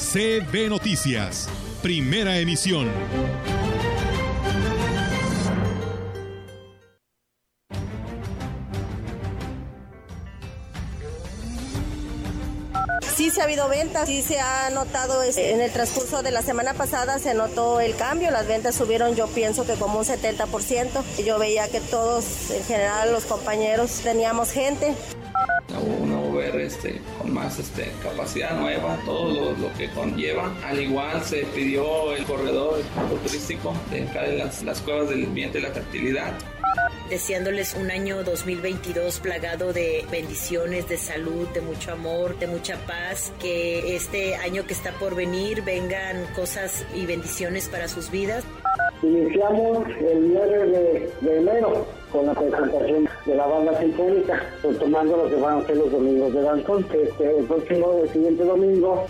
CB Noticias, primera emisión. Sí se ha habido ventas, sí se ha notado este, en el transcurso de la semana pasada se notó el cambio, las ventas subieron yo pienso que como un 70%. Yo veía que todos, en general los compañeros, teníamos gente. Una UBR este, con más este, capacidad nueva, todo lo, lo, que conlleva. Al igual se pidió el corredor turístico de acá de las, las cuevas del ambiente y la fertilidad deseándoles un año 2022 plagado de bendiciones, de salud, de mucho amor, de mucha paz, que este año que está por venir vengan cosas y bendiciones para sus vidas. Iniciamos el 9 de, de enero con la presentación de la banda sinfónica, tomando lo que van a ser los domingos de danzón, que este, el próximo, el siguiente domingo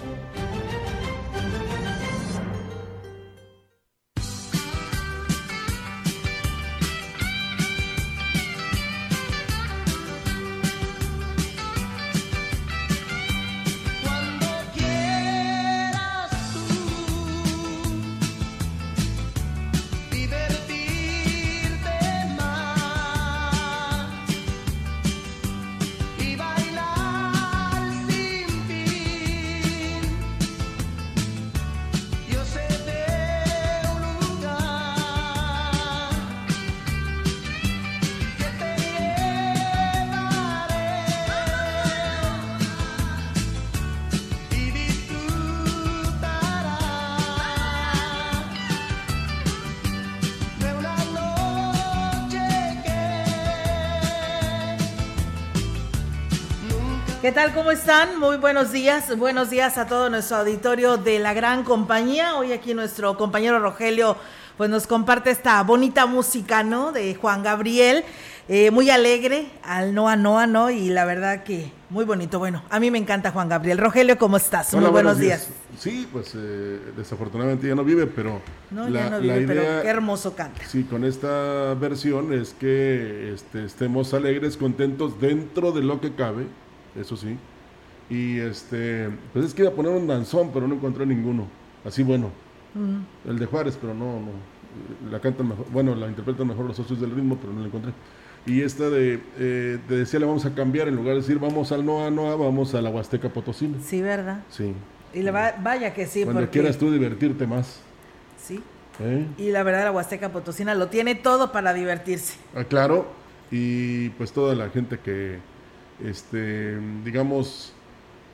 ¿Qué tal? ¿Cómo están? Muy buenos días. Buenos días a todo nuestro auditorio de la gran compañía. Hoy aquí nuestro compañero Rogelio pues nos comparte esta bonita música, ¿no? De Juan Gabriel. Eh, muy alegre, al Noa Noa, ¿no? Y la verdad que muy bonito. Bueno, a mí me encanta Juan Gabriel. Rogelio, ¿cómo estás? Hola, muy buenos, días. días. Sí, pues eh, desafortunadamente ya no vive, pero... No, la, ya no vive, idea, pero qué hermoso canta. Sí, con esta versión es que este, estemos alegres, contentos dentro de lo que cabe eso sí. Y este, pues es que iba a poner un danzón, pero no encontré ninguno. Así bueno. El de Juárez, pero no, no. La cantan mejor, bueno, la interpretan mejor los socios del ritmo, pero no la encontré. Y esta de, eh, te decía, le vamos a cambiar, en lugar de decir vamos al Noa Noa, vamos a la Huasteca Potosina. Sí, ¿verdad? Sí. Y le va, vaya que sí, Cuando porque... quieras tú divertirte más. Sí. ¿Eh? Y la verdad, la Huasteca Potosina lo tiene todo para divertirse. Ah, claro. Y pues toda la gente que, este, digamos,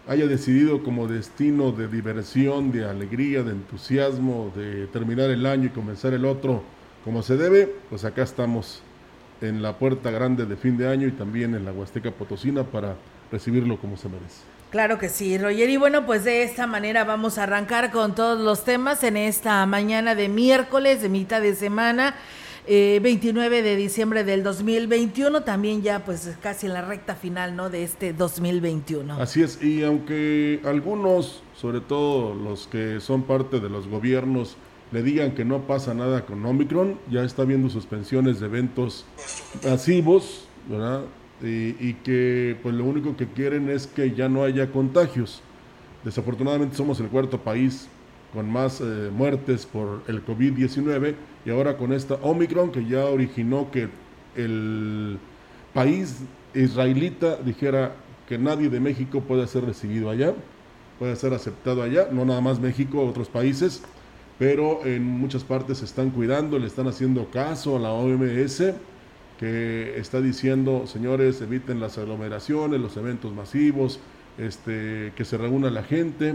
haya decidido como destino de diversión, de alegría, de entusiasmo, de terminar el año y comenzar el otro como se debe, pues acá estamos en la puerta grande de fin de año y también en la Huasteca Potosina para recibirlo como se merece. Claro que sí, Roger. Y bueno, pues de esta manera vamos a arrancar con todos los temas en esta mañana de miércoles, de mitad de semana. Eh, 29 de diciembre del 2021, también ya pues casi en la recta final, ¿no? De este 2021. Así es, y aunque algunos, sobre todo los que son parte de los gobiernos, le digan que no pasa nada con Omicron, ya está viendo suspensiones de eventos masivos, ¿verdad? Y, que pues lo único que quieren es que ya no haya contagios. Desafortunadamente somos el cuarto país con más eh, muertes por el COVID-19 y ahora con esta Omicron que ya originó que el país israelita dijera que nadie de México puede ser recibido allá, puede ser aceptado allá, no nada más México, otros países, pero en muchas partes se están cuidando, le están haciendo caso a la OMS que está diciendo, señores, eviten las aglomeraciones, los eventos masivos, este, que se reúna la gente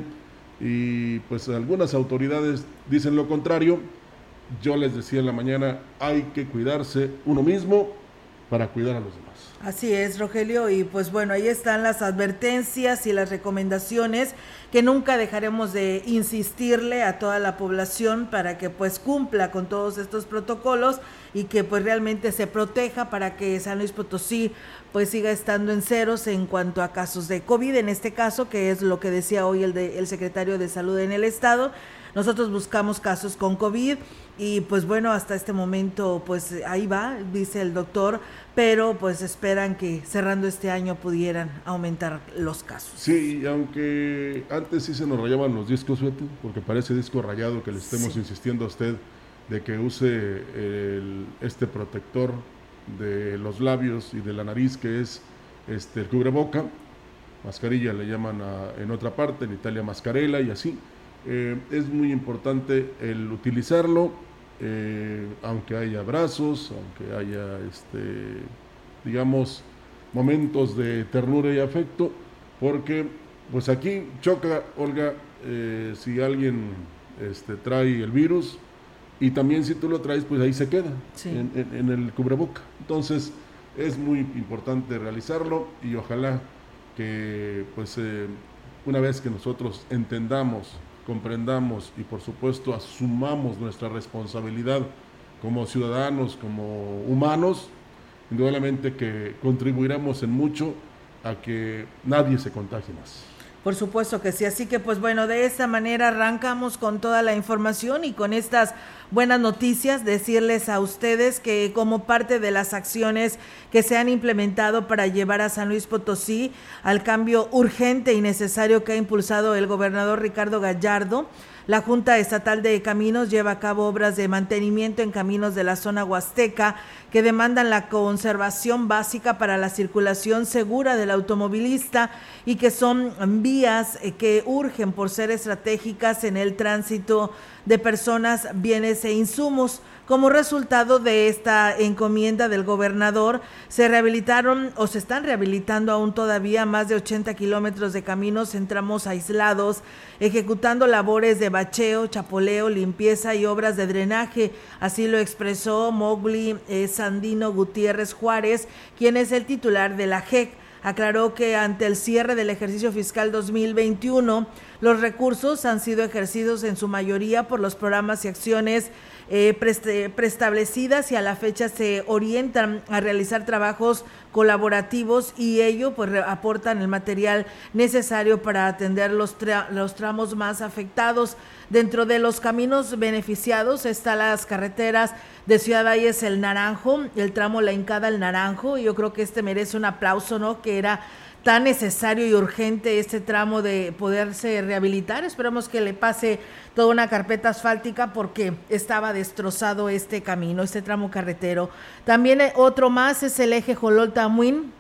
y pues algunas autoridades dicen lo contrario. Yo les decía en la mañana, hay que cuidarse uno mismo para cuidar a los demás. Así es, Rogelio, y pues bueno, ahí están las advertencias y las recomendaciones que nunca dejaremos de insistirle a toda la población para que pues cumpla con todos estos protocolos y que pues realmente se proteja para que San Luis Potosí pues siga estando en ceros en cuanto a casos de COVID, en este caso, que es lo que decía hoy el, de, el secretario de Salud en el Estado. Nosotros buscamos casos con COVID y pues bueno, hasta este momento pues ahí va, dice el doctor, pero pues esperan que cerrando este año pudieran aumentar los casos. Sí, aunque antes sí se nos rayaban los discos, porque parece disco rayado que le estemos insistiendo a usted de que use este protector de los labios y de la nariz que es este el cubreboca, mascarilla le llaman en otra parte, en Italia mascarela y así. Eh, es muy importante el utilizarlo, eh, aunque haya abrazos, aunque haya, este, digamos, momentos de ternura y afecto, porque pues aquí choca, Olga, eh, si alguien este, trae el virus y también si tú lo traes, pues ahí se queda, en, el cubreboca. Entonces es muy importante realizarlo y ojalá que pues una vez que nosotros entendamos comprendamos y por supuesto asumamos nuestra responsabilidad como ciudadanos, como humanos, indudablemente que contribuiremos en mucho a que nadie se contagie más. Por supuesto que sí, así que pues bueno, de esta manera arrancamos con toda la información y con estas buenas noticias, decirles a ustedes que como parte de las acciones que se han implementado para llevar a San Luis Potosí al cambio urgente y necesario que ha impulsado el gobernador Ricardo Gallardo, la Junta Estatal de Caminos lleva a cabo obras de mantenimiento en caminos de la zona huasteca que demandan la conservación básica para la circulación segura del automovilista y que son vías eh, que urgen por ser estratégicas en el tránsito de personas, bienes e insumos. Como resultado de esta encomienda del gobernador, se rehabilitaron o se están rehabilitando aún todavía más de 80 kilómetros de caminos en tramos aislados, ejecutando labores de bacheo, chapoleo, limpieza y obras de drenaje. Así lo expresó Mowgli eh, Sandino Gutiérrez Juárez, quien es el titular de la JEC aclaró que ante el cierre del ejercicio fiscal 2021, los recursos han sido ejercidos en su mayoría por los programas y acciones eh, preestablecidas y a la fecha se orientan a realizar trabajos colaborativos y ello pues aportan el material necesario para atender los, los tramos más afectados. Dentro de los caminos beneficiados están las carreteras de Ciudad Valles El Naranjo, el tramo La Incada El Naranjo, y yo creo que este merece un aplauso, ¿no? Que era tan necesario y urgente este tramo de poderse rehabilitar. Esperamos que le pase toda una carpeta asfáltica porque estaba destrozado este camino, este tramo carretero. También eh, otro más es el eje Jolol-Tamuín,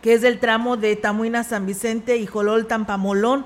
que es el tramo de Tamuín a San Vicente y Jolol-Tampamolón.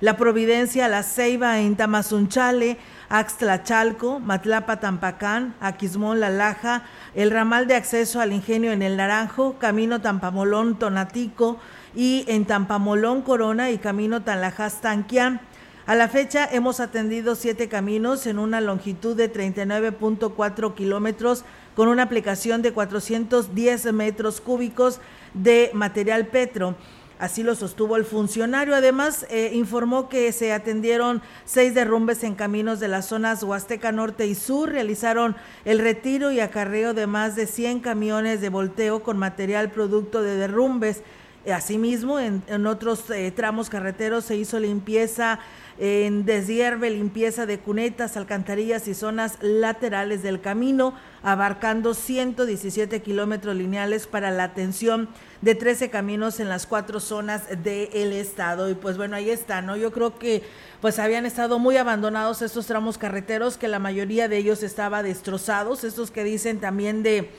La Providencia, La Ceiba en Tamazunchale, Axtlachalco, Matlapa, Tampacán, Aquismón, La Laja, el ramal de acceso al ingenio en el Naranjo, Camino Tampamolón, Tonatico, y en Tampamolón, Corona y Camino Tanlajas, Tanquián. A la fecha hemos atendido siete caminos en una longitud de 39.4 kilómetros con una aplicación de 410 metros cúbicos de material petro. Así lo sostuvo el funcionario. Además, eh, informó que se atendieron seis derrumbes en caminos de las zonas Huasteca Norte y Sur. Realizaron el retiro y acarreo de más de 100 camiones de volteo con material producto de derrumbes. Asimismo, en, otros eh, tramos carreteros se hizo limpieza en deshierve, limpieza de cunetas, alcantarillas y zonas laterales del camino, abarcando 117 kilómetros lineales para la atención de 13 caminos en las cuatro zonas del estado. Y pues bueno, ahí está, ¿no? Yo creo que pues habían estado muy abandonados estos tramos carreteros, que la mayoría de ellos estaba destrozados, estos que dicen también de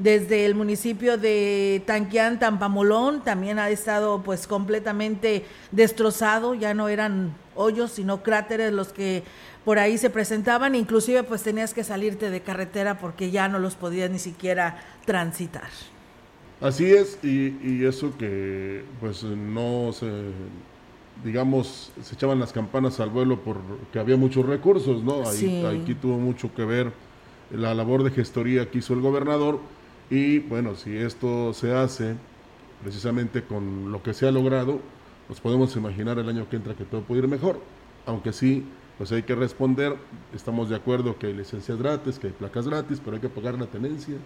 desde el municipio de Tanquián, Tampamolón, también ha estado pues completamente destrozado, ya no eran hoyos, sino cráteres los que por ahí se presentaban, inclusive pues tenías que salirte de carretera porque ya no los podías ni siquiera transitar. Así es, y, eso que pues no se, digamos, se echaban las campanas al vuelo porque había muchos recursos, ¿no? Ahí, Aquí tuvo mucho que ver la labor de gestoría que hizo el gobernador, y bueno, si esto se hace precisamente con lo que se ha logrado, nos podemos imaginar el año que entra que todo puede ir mejor, aunque sí, pues hay que responder, estamos de acuerdo que hay licencias gratis, que hay placas gratis, pero hay que pagar la tenencia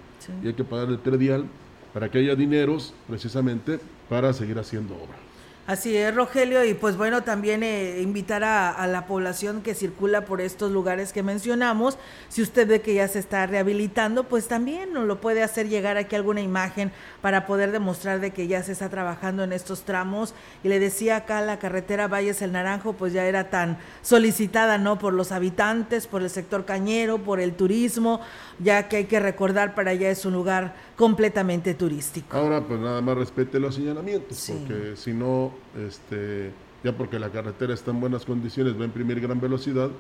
y hay que pagar el predial para que haya dineros precisamente para seguir haciendo obra. Así es, Rogelio, y pues bueno, también eh, invitar a, la población que circula por estos lugares que mencionamos, si usted ve que ya se está rehabilitando, pues también nos lo puede hacer llegar aquí alguna imagen para poder demostrar de que ya se está trabajando en estos tramos. Y le decía acá, la carretera Valles el Naranjo, pues ya era tan solicitada, ¿no? Por los habitantes, por el sector cañero, por el turismo, ya que hay que recordar para allá es un lugar completamente turístico. Ahora, pues nada más respete los señalamientos, porque si no, este, ya porque la carretera está en buenas condiciones, va a imprimir gran velocidad,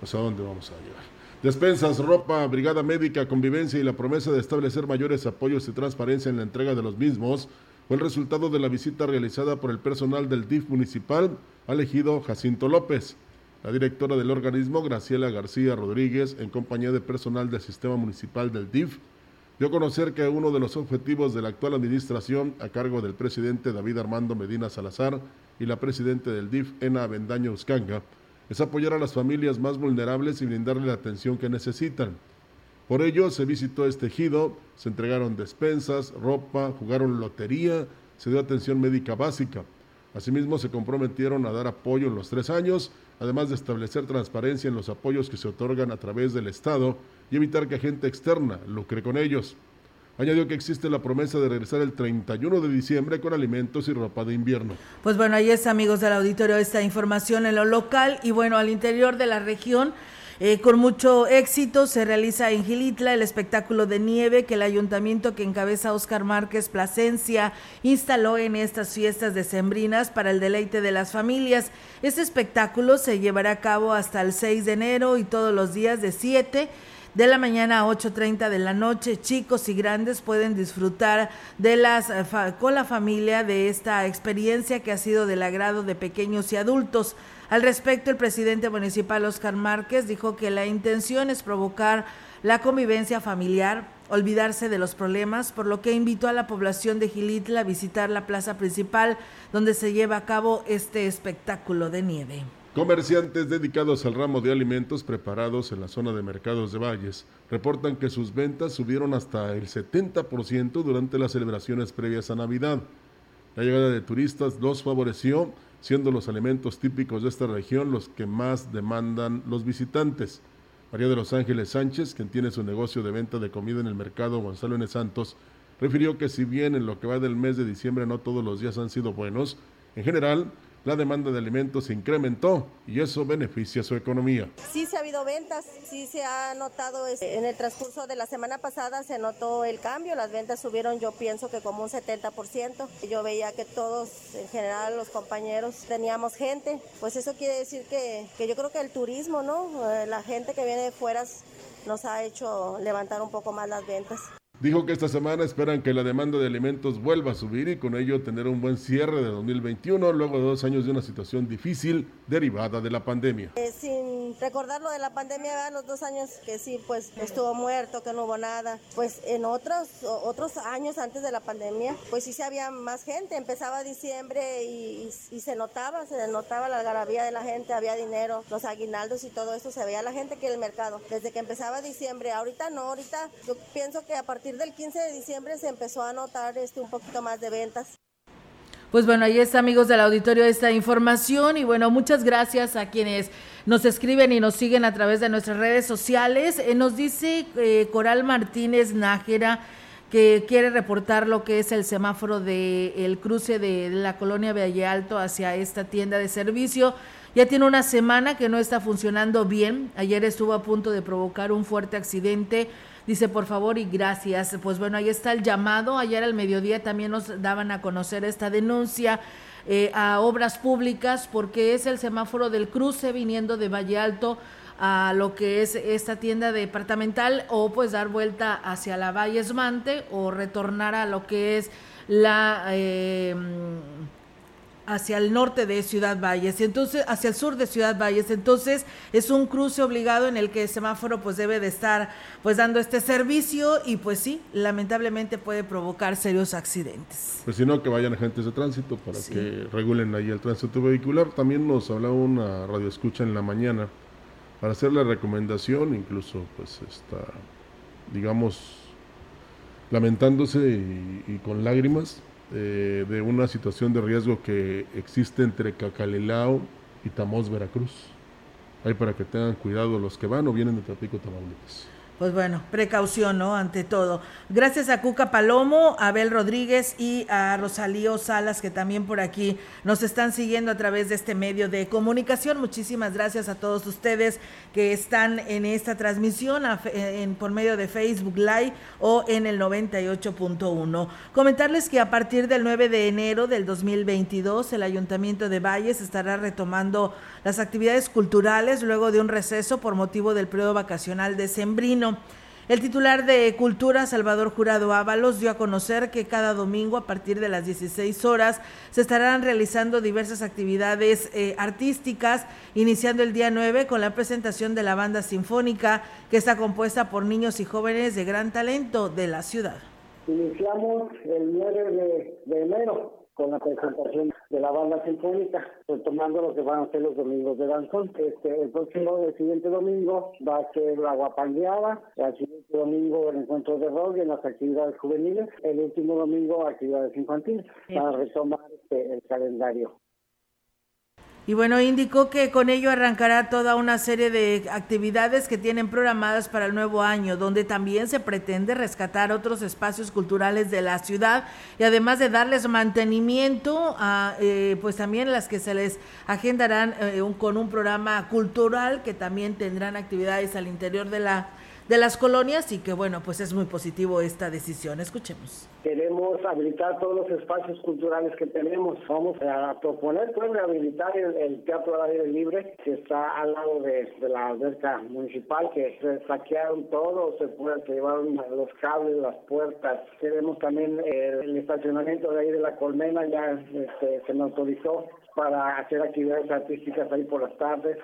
pues a dónde vamos a llegar. Despensas, ropa, brigada médica, convivencia y la promesa de establecer mayores apoyos y transparencia en la entrega de los mismos fue el resultado de la visita realizada por el personal del DIF municipal elegido Jacinto López. La directora del organismo, Graciela García Rodríguez, en compañía de personal del sistema municipal del DIF, dio conocer que uno de los objetivos de la actual administración, a cargo del presidente David Armando Medina Salazar y la presidenta del DIF, Ena Bendaño Uscanga, es apoyar a las familias más vulnerables y brindarle la atención que necesitan. Por ello, se visitó este ejido, se entregaron despensas, ropa, jugaron lotería, se dio atención médica básica. Asimismo, se comprometieron a dar apoyo en los tres años además de establecer transparencia en los apoyos que se otorgan a través del Estado y evitar que gente externa lucre con ellos. Añadió que existe la promesa de regresar el 31 de diciembre con alimentos y ropa de invierno. Pues bueno, ahí es amigos del auditorio esta información en lo local y bueno, al interior de la región eh, con mucho éxito se realiza en Gilitla el espectáculo de nieve que el ayuntamiento que encabeza Oscar Márquez Plasencia instaló en estas fiestas decembrinas para el deleite de las familias. Este espectáculo se llevará a cabo hasta el 6 de enero y todos los días de 7 de la mañana a 8.30 de la noche. Chicos y grandes pueden disfrutar de las, eh, con la familia de esta experiencia que ha sido del agrado de pequeños y adultos. Al respecto, el presidente municipal Oscar Márquez dijo que la intención es provocar la convivencia familiar, olvidarse de los problemas, por lo que invitó a la población de Gilitla a visitar la plaza principal donde se lleva a cabo este espectáculo de nieve. Comerciantes dedicados al ramo de alimentos preparados en la zona de mercados de Valles reportan que sus ventas subieron hasta el 70% durante las celebraciones previas a Navidad. La llegada de turistas los favoreció siendo los alimentos típicos de esta región los que más demandan los visitantes. María de los Ángeles Sánchez, quien tiene su negocio de venta de comida en el mercado Gonzalo N. Santos, refirió que si bien en lo que va del mes de diciembre no todos los días han sido buenos, en general la demanda de alimentos se incrementó y eso beneficia su economía. Sí se ha habido ventas, sí se ha notado en el transcurso de la semana pasada se notó el cambio, las ventas subieron yo pienso que como un 70%. Yo veía que todos en general los compañeros teníamos gente, pues eso quiere decir que, que yo creo que el turismo, ¿no? Eh, la gente que viene de fuera nos ha hecho levantar un poco más las ventas. Dijo que esta semana esperan que la demanda de alimentos vuelva a subir y con ello tener un buen cierre de 2021 luego de dos años de una situación difícil derivada de la pandemia. Eh, sin recordar lo de la pandemia, los dos años que sí, pues estuvo muerto, que no hubo nada. Pues en otros, otros años antes de la pandemia, pues sí se había más gente. Empezaba diciembre y, se notaba, se notaba la algarabía de la gente, había dinero, los aguinaldos y todo eso, se veía la gente que el mercado. Desde que empezaba diciembre, ahorita no, ahorita yo pienso que a partir del 15 de diciembre se empezó a notar este un poquito más de ventas. Pues bueno, ahí está amigos del auditorio esta información y bueno, muchas gracias a quienes nos escriben y nos siguen a través de nuestras redes sociales. Eh, nos dice eh, Coral Martínez Nájera que quiere reportar lo que es el semáforo del el cruce de la colonia Valle Alto hacia esta tienda de servicio. Ya tiene una semana que no está funcionando bien. Ayer estuvo a punto de provocar un fuerte accidente Dice, por favor y gracias. Pues bueno, ahí está el llamado. Ayer al mediodía también nos daban a conocer esta denuncia eh, a obras públicas porque es el semáforo del cruce viniendo de Valle Alto a lo que es esta tienda departamental o pues dar vuelta hacia la Valle Esmante o retornar a lo que es la... Eh, hacia el norte de Ciudad Valles, entonces hacia el sur de Ciudad Valles, entonces es un cruce obligado en el que el semáforo pues debe de estar pues dando este servicio y pues sí, lamentablemente puede provocar serios accidentes. Pues si no, que vayan agentes de tránsito para que regulen ahí el tránsito vehicular. También nos hablaba una radio escucha en la mañana para hacer la recomendación, incluso pues está, digamos, lamentándose y, con lágrimas eh, de una situación de riesgo que existe entre Cacalelao y Tamós, Veracruz. Ahí para que tengan cuidado los que van o vienen de Tapico, Tamaulipas pues bueno, precaución, ¿no? Ante todo. Gracias a Cuca Palomo, a Abel Rodríguez y a Rosalío Salas, que también por aquí nos están siguiendo a través de este medio de comunicación. Muchísimas gracias a todos ustedes que están en esta transmisión por medio de Facebook Live o en el 98.1. Comentarles que a partir del 9 de enero del 2022, el Ayuntamiento de Valles estará retomando las actividades culturales luego de un receso por motivo del periodo vacacional de Sembrino. El titular de Cultura, Salvador Jurado Ábalos, dio a conocer que cada domingo a partir de las 16 horas se estarán realizando diversas actividades eh, artísticas, iniciando el día 9 con la presentación de la banda sinfónica que está compuesta por niños y jóvenes de gran talento de la ciudad. Iniciamos el 9 de enero con la presentación de la banda sinfónica, retomando lo que van a ser los domingos de danzón. Este, el próximo, el siguiente domingo va a ser la guapangueada, el siguiente domingo el encuentro de rock en las actividades juveniles, el último domingo actividades infantiles, para retomar este, el calendario. Y bueno, indicó que con ello arrancará toda una serie de actividades que tienen programadas para el nuevo año, donde también se pretende rescatar otros espacios culturales de la ciudad y además de darles mantenimiento a, eh, pues también las que se les agendarán eh, con un programa cultural que también tendrán actividades al interior de la de las colonias y que bueno, pues es muy positivo esta decisión. Escuchemos. Queremos habilitar todos los espacios culturales que tenemos. Vamos a proponer pues rehabilitar el, Teatro al Aire Libre que está al lado de, la alberca municipal que se saquearon todo, se, se llevaron los cables, las puertas. Queremos también eh, el, estacionamiento de ahí de la colmena ya este, se nos autorizó para hacer actividades artísticas ahí por las tardes.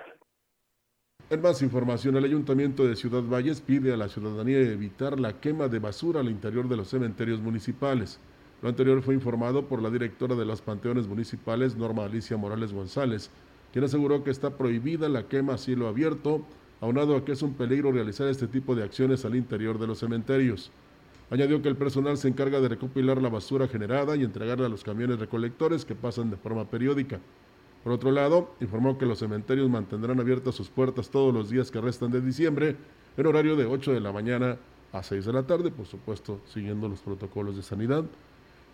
En más información, el Ayuntamiento de Ciudad Valles pide a la ciudadanía evitar la quema de basura al interior de los cementerios municipales. Lo anterior fue informado por la directora de los panteones municipales, Norma Alicia Morales González, quien aseguró que está prohibida la quema a cielo abierto, aunado a que es un peligro realizar este tipo de acciones al interior de los cementerios. Añadió que el personal se encarga de recopilar la basura generada y entregarla a los camiones recolectores que pasan de forma periódica. Por otro lado, informó que los cementerios mantendrán abiertas sus puertas todos los días que restan de diciembre, en horario de 8 de la mañana a 6 de la tarde, por supuesto, siguiendo los protocolos de sanidad.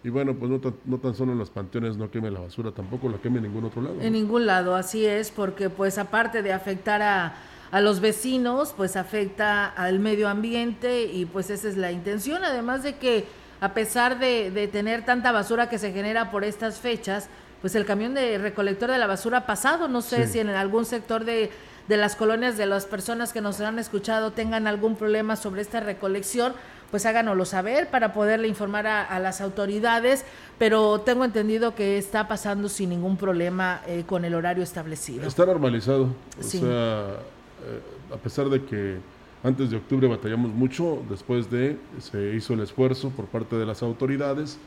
Y bueno, pues no tan, no tan solo en los panteones no queme la basura, tampoco la queme en ningún otro lado. En ningún lado, así es, porque pues aparte de afectar a, a los vecinos, pues afecta al medio ambiente y pues esa es la intención, además de que a pesar de, de tener tanta basura que se genera por estas fechas, pues el camión de recolector de la basura ha pasado. No sé si en algún sector de, de las colonias de las personas que nos han escuchado tengan algún problema sobre esta recolección, pues háganoslo saber para poderle informar a, las autoridades, pero tengo entendido que está pasando sin ningún problema eh, con el horario establecido. Está normalizado, o sea, eh, a pesar de que antes de octubre batallamos mucho, después de se hizo el esfuerzo por parte de las autoridades,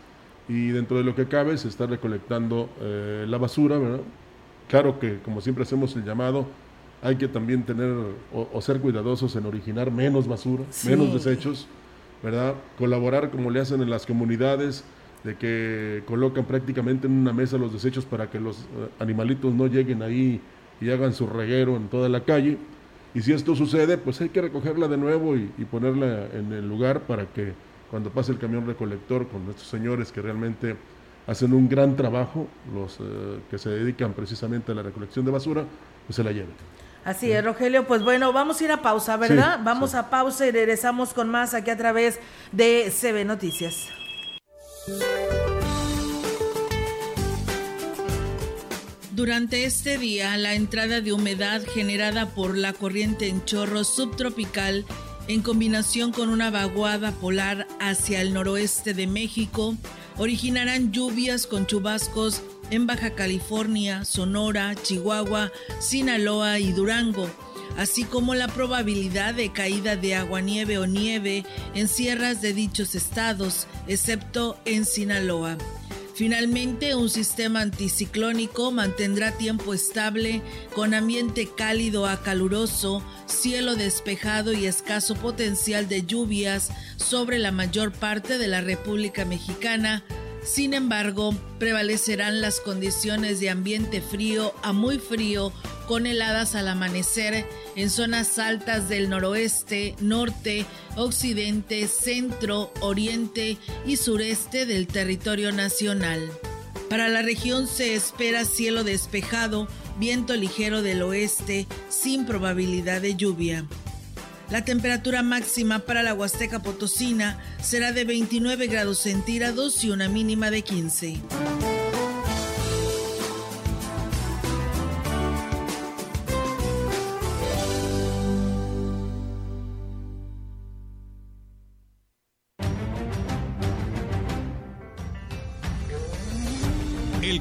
y dentro de lo que cabe se está recolectando eh, la basura, ¿verdad? Claro que como siempre hacemos el llamado, hay que también tener o, ser cuidadosos en originar menos basura, menos desechos, ¿verdad? Colaborar como le hacen en las comunidades, de que colocan prácticamente en una mesa los desechos para que los eh, animalitos no lleguen ahí y hagan su reguero en toda la calle. Y si esto sucede, pues hay que recogerla de nuevo y ponerla en el lugar para que cuando pase el camión recolector con estos señores que realmente hacen un gran trabajo, los eh, que se dedican precisamente a la recolección de basura, pues se la lleven. Así es, Rogelio. Pues bueno, vamos a ir a pausa, ¿verdad? vamos a pausa y regresamos con más aquí a través de CB Noticias. Durante este día, la entrada de humedad generada por la corriente en chorro subtropical en combinación con una vaguada polar hacia el noroeste de México, originarán lluvias con chubascos en Baja California, Sonora, Chihuahua, Sinaloa y Durango, así como la probabilidad de caída de agua-nieve o nieve en sierras de dichos estados, excepto en Sinaloa. Finalmente, un sistema anticiclónico mantendrá tiempo estable con ambiente cálido a caluroso, cielo despejado y escaso potencial de lluvias sobre la mayor parte de la República Mexicana, sin embargo, prevalecerán las condiciones de ambiente frío a muy frío con heladas al amanecer en zonas altas del noroeste, norte, occidente, centro, oriente y sureste del territorio nacional. Para la región se espera cielo despejado, viento ligero del oeste, sin probabilidad de lluvia. La temperatura máxima para la Huasteca Potosina será de 29 grados centígrados y una mínima de 15.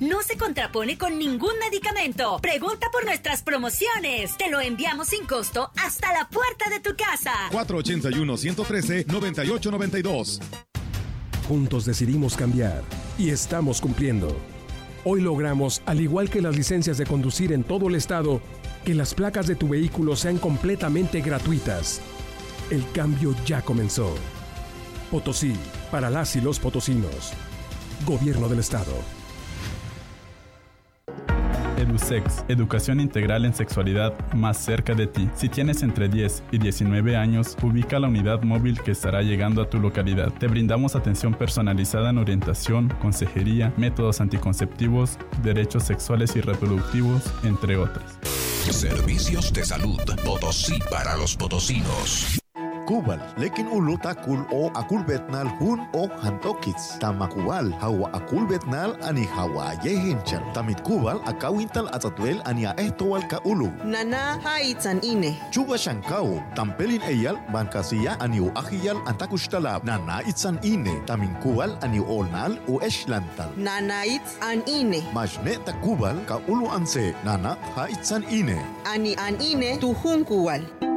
no se contrapone con ningún medicamento. Pregunta por nuestras promociones. Te lo enviamos sin costo hasta la puerta de tu casa. 481-113-9892. Juntos decidimos cambiar y estamos cumpliendo. Hoy logramos, al igual que las licencias de conducir en todo el estado, que las placas de tu vehículo sean completamente gratuitas. El cambio ya comenzó. Potosí, para las y los potosinos. Gobierno del Estado. EduSex, educación integral en sexualidad más cerca de ti. Si tienes entre 10 y 19 años, ubica la unidad móvil que estará llegando a tu localidad. Te brindamos atención personalizada en orientación, consejería, métodos anticonceptivos, derechos sexuales y reproductivos, entre otras. Servicios de salud Potosí para los potosinos. מקובל, לכן הוא לא תקול או אקול בתנל הון או הנטוקיץ. תמקובל, הווה אקול בתנל, אני הווה יהינצ'ל. תמתקובל, אקאווינטל עצתואל, אני האטרואל כאולו. ננה הייצן הנה. תשובה שנקאו, תמפלין אייל, בנקסייה, אני הוא אחייל, אנטקושתלה. ננה איצן הנה. תמינקובל, אני אולנל, הוא אשלנטל. ננה איצן הנה. משנה תקובל, כאולו אנסה. ננה הייצן הנה. אני אנהינה תוהונקובל.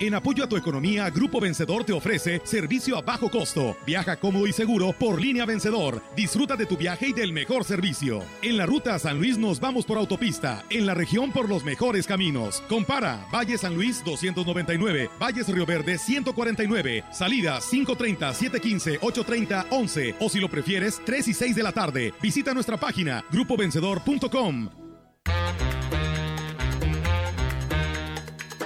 En apoyo a tu economía, Grupo Vencedor te ofrece servicio a bajo costo. Viaja cómodo y seguro por línea Vencedor. Disfruta de tu viaje y del mejor servicio. En la ruta a San Luis nos vamos por autopista. En la región por los mejores caminos. Compara Valle San Luis 299, Valles Río Verde 149, salidas 530, 715, 830, 11 o si lo prefieres 3 y 6 de la tarde. Visita nuestra página grupovencedor.com.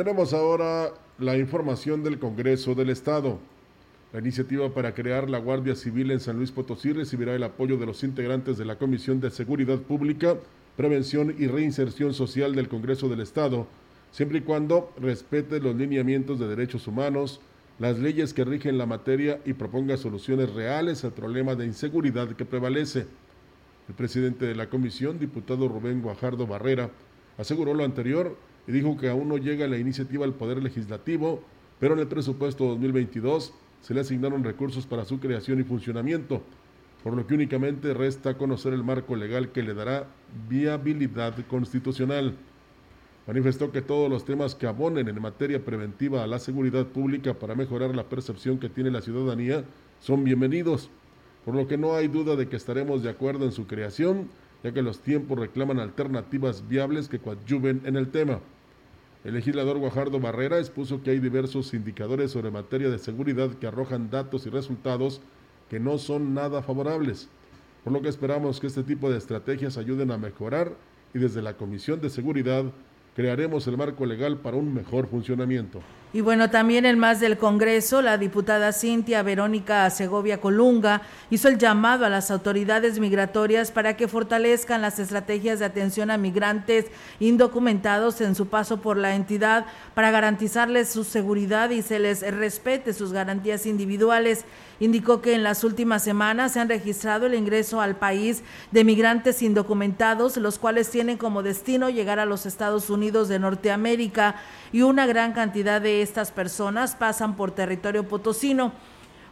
Tenemos ahora la información del Congreso del Estado. La iniciativa para crear la Guardia Civil en San Luis Potosí recibirá el apoyo de los integrantes de la Comisión de Seguridad Pública, Prevención y Reinserción Social del Congreso del Estado, siempre y cuando respete los lineamientos de derechos humanos, las leyes que rigen la materia y proponga soluciones reales al problema de inseguridad que prevalece. El presidente de la comisión, diputado Rubén Guajardo Barrera, aseguró lo anterior y dijo que aún no llega la iniciativa al Poder Legislativo, pero en el presupuesto 2022 se le asignaron recursos para su creación y funcionamiento, por lo que únicamente resta conocer el marco legal que le dará viabilidad constitucional. Manifestó que todos los temas que abonen en materia preventiva a la seguridad pública para mejorar la percepción que tiene la ciudadanía son bienvenidos, por lo que no hay duda de que estaremos de acuerdo en su creación, ya que los tiempos reclaman alternativas viables que coadyuven en el tema. El legislador Guajardo Barrera expuso que hay diversos indicadores sobre materia de seguridad que arrojan datos y resultados que no son nada favorables, por lo que esperamos que este tipo de estrategias ayuden a mejorar y desde la Comisión de Seguridad crearemos el marco legal para un mejor funcionamiento. Y bueno, también en más del Congreso, la diputada Cintia Verónica Segovia Colunga hizo el llamado a las autoridades migratorias para que fortalezcan las estrategias de atención a migrantes indocumentados en su paso por la entidad para garantizarles su seguridad y se les respete sus garantías individuales. Indicó que en las últimas semanas se han registrado el ingreso al país de migrantes indocumentados, los cuales tienen como destino llegar a los Estados Unidos de Norteamérica y una gran cantidad de estas personas pasan por territorio potosino.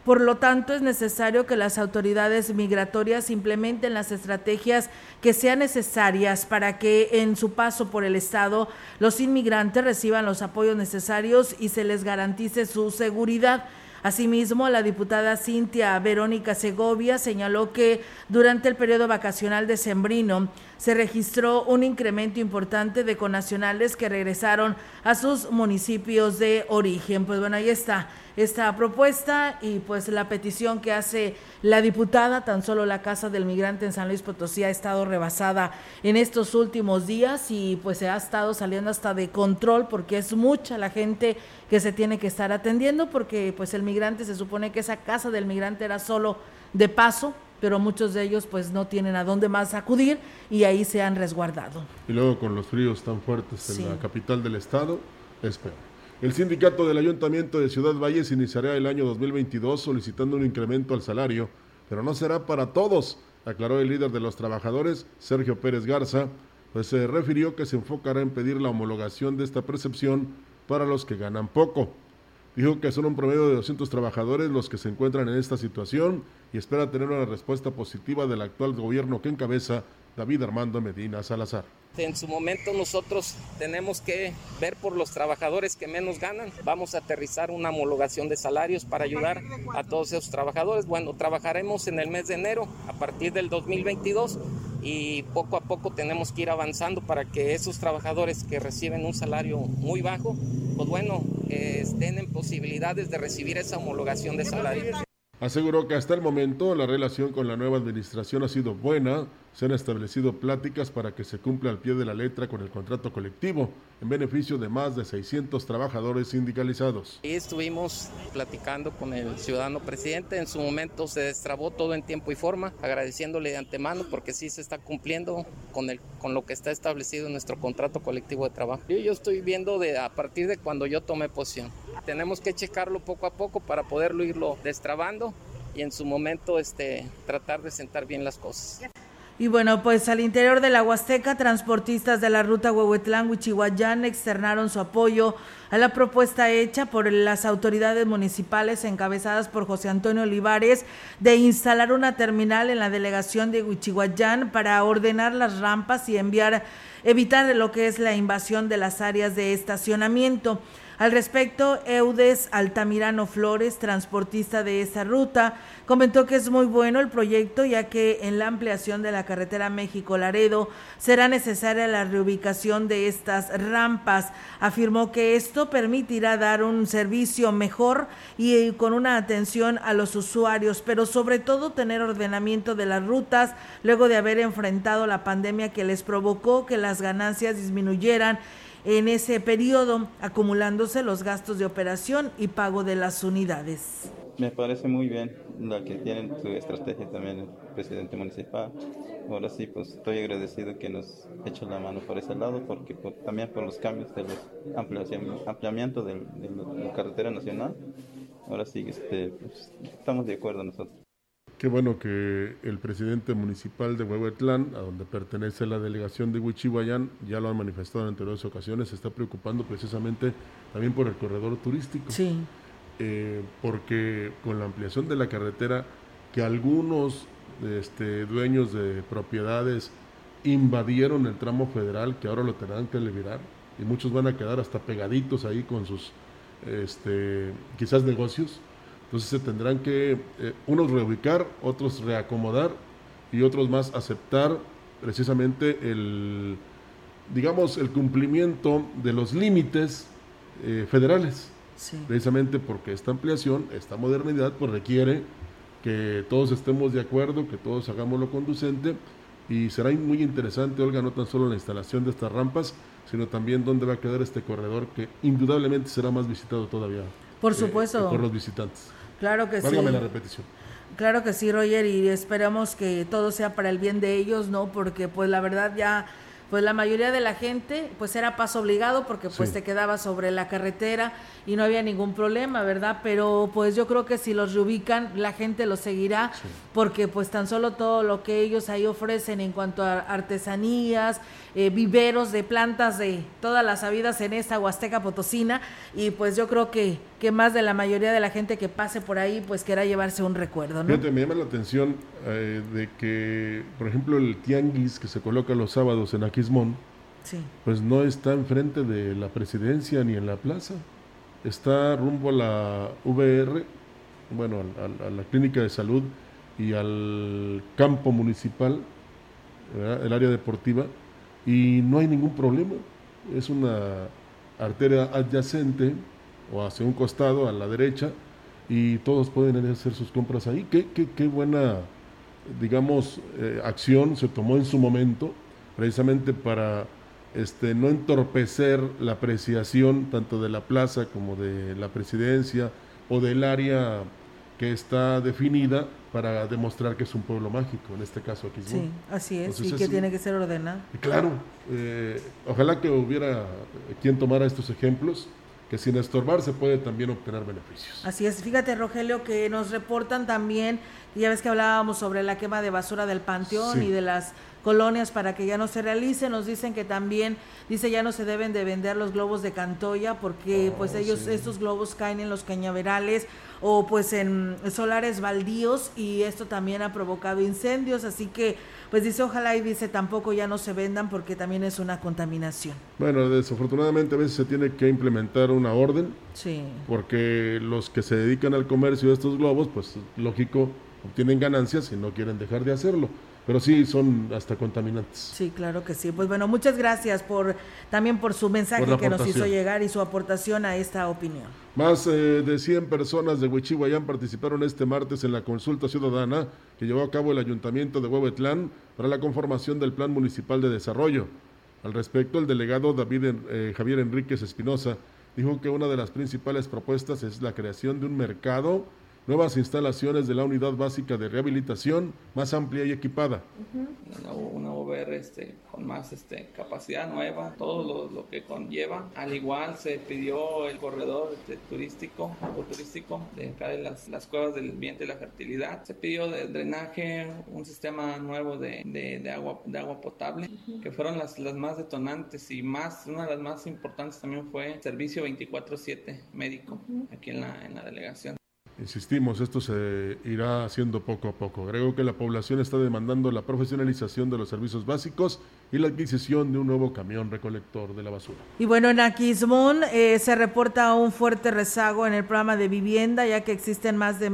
Por lo tanto, es necesario que las autoridades migratorias implementen las estrategias que sean necesarias para que en su paso por el Estado los inmigrantes reciban los apoyos necesarios y se les garantice su seguridad. Asimismo, la diputada Cintia Verónica Segovia señaló que durante el periodo vacacional de Sembrino se registró un incremento importante de conacionales que regresaron a sus municipios de origen. Pues bueno, ahí está esta propuesta y pues la petición que hace la diputada, tan solo la Casa del Migrante en San Luis Potosí ha estado rebasada en estos últimos días y pues se ha estado saliendo hasta de control porque es mucha la gente que se tiene que estar atendiendo porque pues el migrante se supone que esa Casa del Migrante era solo de paso, pero muchos de ellos pues no tienen a dónde más acudir y ahí se han resguardado. Y luego con los fríos tan fuertes en la capital del estado, es peor. El sindicato del Ayuntamiento de Ciudad Valles iniciará el año 2022 solicitando un incremento al salario, pero no será para todos, aclaró el líder de los trabajadores, Sergio Pérez Garza, pues se refirió que se enfocará en pedir la homologación de esta percepción para los que ganan poco. Dijo que son un promedio de 200 trabajadores los que se encuentran en esta situación y espera tener una respuesta positiva del actual gobierno que encabeza David Armando Medina Salazar. En su momento nosotros tenemos que ver por los trabajadores que menos ganan. Vamos a aterrizar una homologación de salarios para ayudar a todos esos trabajadores. Bueno, trabajaremos en el mes de enero a partir del 2022 y poco a poco tenemos que ir avanzando para que esos trabajadores que reciben un salario muy bajo, pues bueno, eh, estén en posibilidades de recibir esa homologación de salarios. Aseguró que hasta el momento la relación con la nueva administración ha sido buena, se han establecido pláticas para que se cumpla al pie de la letra con el contrato colectivo en beneficio de más de 600 trabajadores sindicalizados. Y estuvimos platicando con el ciudadano presidente, en su momento se destrabó todo en tiempo y forma, agradeciéndole de antemano porque sí se está cumpliendo con, el, con lo que está establecido en nuestro contrato colectivo de trabajo. Yo, yo estoy viendo de, a partir de cuando yo tomé posición. Tenemos que checarlo poco a poco para poderlo irlo destrabando y en su momento este, tratar de sentar bien las cosas. Y bueno, pues al interior de la Huasteca, transportistas de la ruta Huehuetlán-Huichihuayán externaron su apoyo a la propuesta hecha por las autoridades municipales encabezadas por José Antonio Olivares de instalar una terminal en la delegación de Huichihuayán para ordenar las rampas y enviar, evitar lo que es la invasión de las áreas de estacionamiento. Al respecto, Eudes Altamirano Flores, transportista de esta ruta, comentó que es muy bueno el proyecto ya que en la ampliación de la carretera México-Laredo será necesaria la reubicación de estas rampas. Afirmó que esto permitirá dar un servicio mejor y con una atención a los usuarios, pero sobre todo tener ordenamiento de las rutas luego de haber enfrentado la pandemia que les provocó que las ganancias disminuyeran en ese periodo, acumulándose los gastos de operación y pago de las unidades. Me parece muy bien la que tienen su estrategia también el presidente municipal. Ahora sí, pues estoy agradecido que nos eche la mano por ese lado, porque también por los cambios de los ampliamiento de, la carretera nacional. Ahora sí, este, pues, estamos de acuerdo nosotros. Qué bueno que el presidente municipal de Huehuetlán, a donde pertenece la delegación de Huichihuayán, ya lo han manifestado en anteriores ocasiones, se está preocupando precisamente también por el corredor turístico. Sí. Eh, porque con la ampliación de la carretera, que algunos este, dueños de propiedades invadieron el tramo federal, que ahora lo tendrán que liberar, y muchos van a quedar hasta pegaditos ahí con sus este, quizás negocios entonces se tendrán que eh, unos reubicar, otros reacomodar y otros más aceptar precisamente el, digamos, el cumplimiento de los límites eh, federales. Precisamente porque esta ampliación, esta modernidad, pues requiere que todos estemos de acuerdo, que todos hagamos lo conducente y será muy interesante, Olga, no tan solo la instalación de estas rampas, sino también dónde va a quedar este corredor que indudablemente será más visitado todavía. Por eh, supuesto. por los visitantes. Claro que sí. la repetición. Claro que sí, Roger, y esperamos que todo sea para el bien de ellos, ¿no? Porque pues la verdad ya pues la mayoría de la gente pues era paso obligado porque pues te quedaba sobre la carretera y no había ningún problema, ¿verdad? Pero pues yo creo que si los reubican la gente los seguirá porque pues tan solo todo lo que ellos ahí ofrecen en cuanto a artesanías, eh, viveros de plantas de todas las habidas en esta Huasteca Potosina y pues yo creo que, que más de la mayoría de la gente que pase por ahí pues quiera llevarse un recuerdo, ¿no? me llama la atención eh, de que, por ejemplo, el tianguis que se coloca los sábados en Aquismón, pues no está enfrente de la presidencia ni en la plaza está rumbo a la VR, bueno, a, la clínica de salud y al campo municipal, el área deportiva, y no hay ningún problema. Es una arteria adyacente o hacia un costado, a la derecha, y todos pueden hacer sus compras ahí. Qué, qué, qué buena, digamos, eh, acción se tomó en su momento, precisamente para este, no entorpecer la apreciación tanto de la plaza como de la presidencia o del área que está definida para demostrar que es un pueblo mágico, en este caso aquí. Sí, así es, y que tiene que ser ordenado. Claro, eh, ojalá que hubiera quien tomara estos ejemplos, que sin estorbar se puede también obtener beneficios. Así es, fíjate Rogelio, que nos reportan también, ya ves que hablábamos sobre la quema de basura del panteón y de las colonias para que ya no se realice. Nos dicen que también, dice, ya no se deben de vender los globos de Cantoya porque pues oh, ellos, estos globos caen en los cañaverales o pues en solares baldíos y esto también ha provocado incendios, así que pues dice ojalá y dice tampoco ya no se vendan porque también es una contaminación. Bueno, desafortunadamente a veces se tiene que implementar una orden. Sí. Porque los que se dedican al comercio de estos globos, pues lógico, obtienen ganancias y no quieren dejar de hacerlo pero sí son hasta contaminantes. Sí, claro que sí. Pues bueno, muchas gracias por también por su mensaje que nos hizo llegar y su aportación a esta opinión. Más eh, de 100 personas de Huichihuayán participaron este martes en la consulta ciudadana que llevó a cabo el Ayuntamiento de Huehuetlán para la conformación del Plan Municipal de Desarrollo. Al respecto, el delegado David eh, Javier Enríquez Espinosa dijo que una de las principales propuestas es la creación de un mercado nuevas instalaciones de la unidad básica de rehabilitación más amplia y equipada. Una, UVR este, con más este, capacidad nueva, todo lo, que conlleva. Al igual se pidió el corredor este, turístico o turístico de acá de las, las, cuevas del viento y la fertilidad. Se pidió de drenaje, un sistema nuevo de, de, agua, de agua potable, que fueron las, las más detonantes y más, una de las más importantes también fue servicio 24/7 médico aquí en la, en la delegación. Insistimos, esto se irá haciendo poco a poco. Creo que la población está demandando la profesionalización de los servicios básicos y la adquisición de un nuevo camión recolector de la basura. Y bueno, en Aquismón eh, se reporta un fuerte rezago en el programa de vivienda, ya que existen más de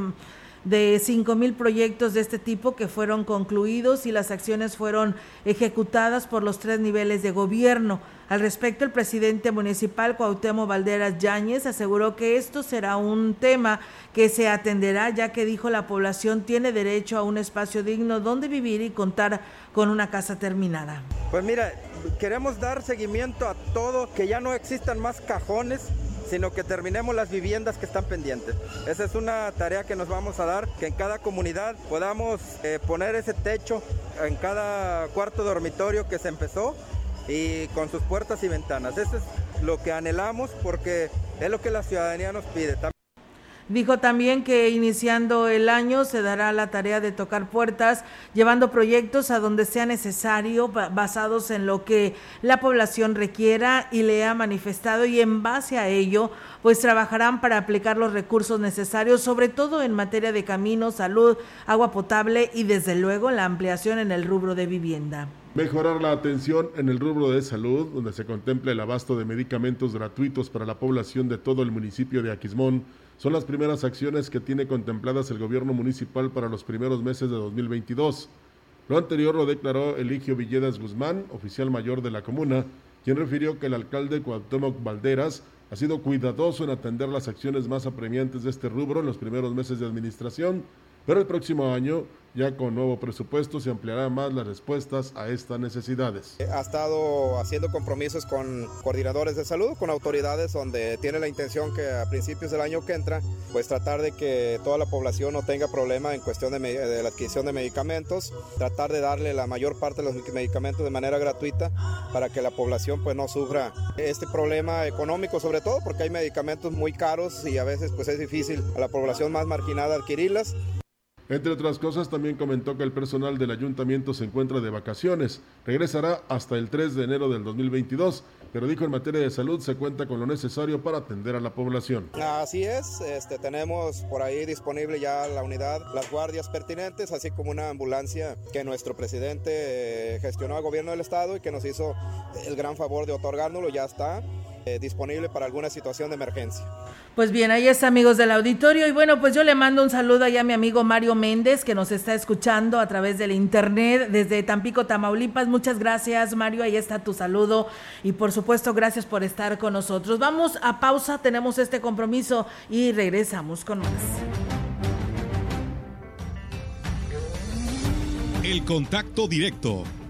de 5 mil proyectos de este tipo que fueron concluidos y las acciones fueron ejecutadas por los tres niveles de gobierno. Al respecto, el presidente municipal Cuauhtémoc Valderas Yáñez aseguró que esto será un tema que se atenderá, ya que dijo la población tiene derecho a un espacio digno donde vivir y contar con una casa terminada. Pues mira, queremos dar seguimiento a todo, que ya no existan más cajones sino que terminemos las viviendas que están pendientes. Esa es una tarea que nos vamos a dar, que en cada comunidad podamos eh, poner ese techo en cada cuarto dormitorio que se empezó y con sus puertas y ventanas. Eso es lo que anhelamos porque es lo que la ciudadanía nos pide. Dijo también que iniciando el año se dará la tarea de tocar puertas, llevando proyectos a donde sea necesario, basados en lo que la población requiera y le ha manifestado y en base a ello, pues trabajarán para aplicar los recursos necesarios, sobre todo en materia de caminos, salud, agua potable y desde luego la ampliación en el rubro de vivienda. Mejorar la atención en el rubro de salud, donde se contempla el abasto de medicamentos gratuitos para la población de todo el municipio de Aquismón son las primeras acciones que tiene contempladas el gobierno municipal para los primeros meses de 2022. Lo anterior lo declaró Eligio Villedas Guzmán, oficial mayor de la comuna, quien refirió que el alcalde Cuauhtémoc Valderas ha sido cuidadoso en atender las acciones más apremiantes de este rubro en los primeros meses de administración, pero el próximo año ya con nuevo presupuesto se ampliarán más las respuestas a estas necesidades. Ha estado haciendo compromisos con coordinadores de salud, con autoridades donde tiene la intención que a principios del año que entra, pues tratar de que toda la población no tenga problema en cuestión de, de la adquisición de medicamentos, tratar de darle la mayor parte de los medicamentos de manera gratuita para que la población pues no sufra este problema económico sobre todo porque hay medicamentos muy caros y a veces pues es difícil a la población más marginada adquirirlas. Entre otras cosas, también comentó que el personal del ayuntamiento se encuentra de vacaciones. Regresará hasta el 3 de enero del 2022, pero dijo en materia de salud se cuenta con lo necesario para atender a la población. Así es, este, tenemos por ahí disponible ya la unidad, las guardias pertinentes, así como una ambulancia que nuestro presidente eh, gestionó al gobierno del estado y que nos hizo el gran favor de otorgárnoslo, ya está. Eh, disponible para alguna situación de emergencia. Pues bien, ahí está amigos del auditorio y bueno, pues yo le mando un saludo allá a mi amigo Mario Méndez que nos está escuchando a través del internet desde Tampico, Tamaulipas. Muchas gracias Mario, ahí está tu saludo y por supuesto gracias por estar con nosotros. Vamos a pausa, tenemos este compromiso y regresamos con más. El contacto directo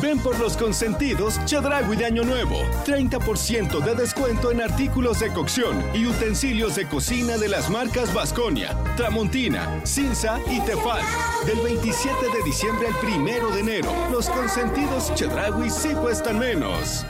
Ven por los consentidos Chedragui de Año Nuevo. 30% de descuento en artículos de cocción y utensilios de cocina de las marcas Vasconia, Tramontina, Cinza y Tefal. Del 27 de diciembre al 1 de enero. Los consentidos Chedragui sí cuestan menos.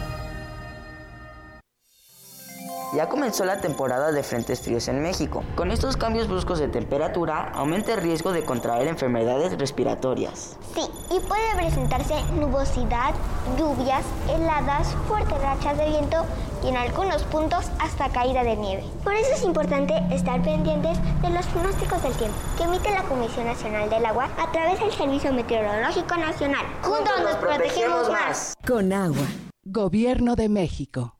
Ya comenzó la temporada de frentes fríos en México. Con estos cambios bruscos de temperatura, aumenta el riesgo de contraer enfermedades respiratorias. Sí, y puede presentarse nubosidad, lluvias, heladas, fuertes rachas de viento y en algunos puntos hasta caída de nieve. Por eso es importante estar pendientes de los pronósticos del tiempo que emite la Comisión Nacional del Agua a través del Servicio Meteorológico Nacional. Juntos nos protegemos más. Con agua. Gobierno de México.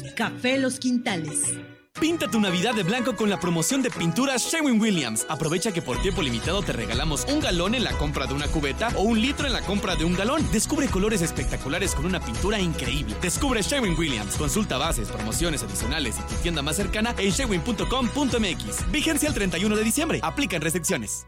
Café Los Quintales. Pinta tu Navidad de blanco con la promoción de pintura Sherwin Williams. Aprovecha que por tiempo limitado te regalamos un galón en la compra de una cubeta o un litro en la compra de un galón. Descubre colores espectaculares con una pintura increíble. Descubre Sherwin Williams. Consulta bases, promociones adicionales y tu tienda más cercana en sherwin.com.mx. Vigencia el 31 de diciembre. Aplican restricciones.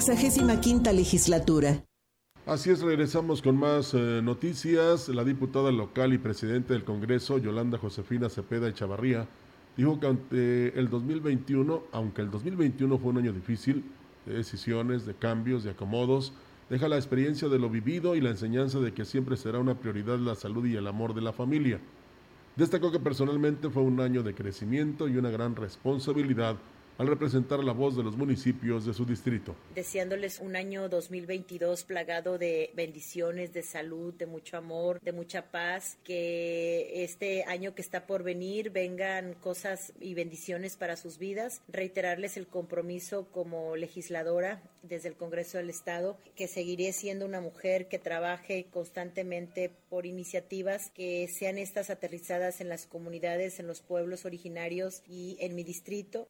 Sexagésima quinta legislatura. Así es, regresamos con más eh, noticias. La diputada local y presidente del Congreso, Yolanda Josefina Cepeda y Chavarría, dijo que ante el 2021, aunque el 2021 fue un año difícil, de decisiones, de cambios, de acomodos, deja la experiencia de lo vivido y la enseñanza de que siempre será una prioridad la salud y el amor de la familia. Destacó que personalmente fue un año de crecimiento y una gran responsabilidad al representar la voz de los municipios de su distrito. Deseándoles un año 2022 plagado de bendiciones, de salud, de mucho amor, de mucha paz, que este año que está por venir vengan cosas y bendiciones para sus vidas, reiterarles el compromiso como legisladora desde el Congreso del Estado, que seguiré siendo una mujer que trabaje constantemente por iniciativas que sean estas aterrizadas en las comunidades, en los pueblos originarios y en mi distrito.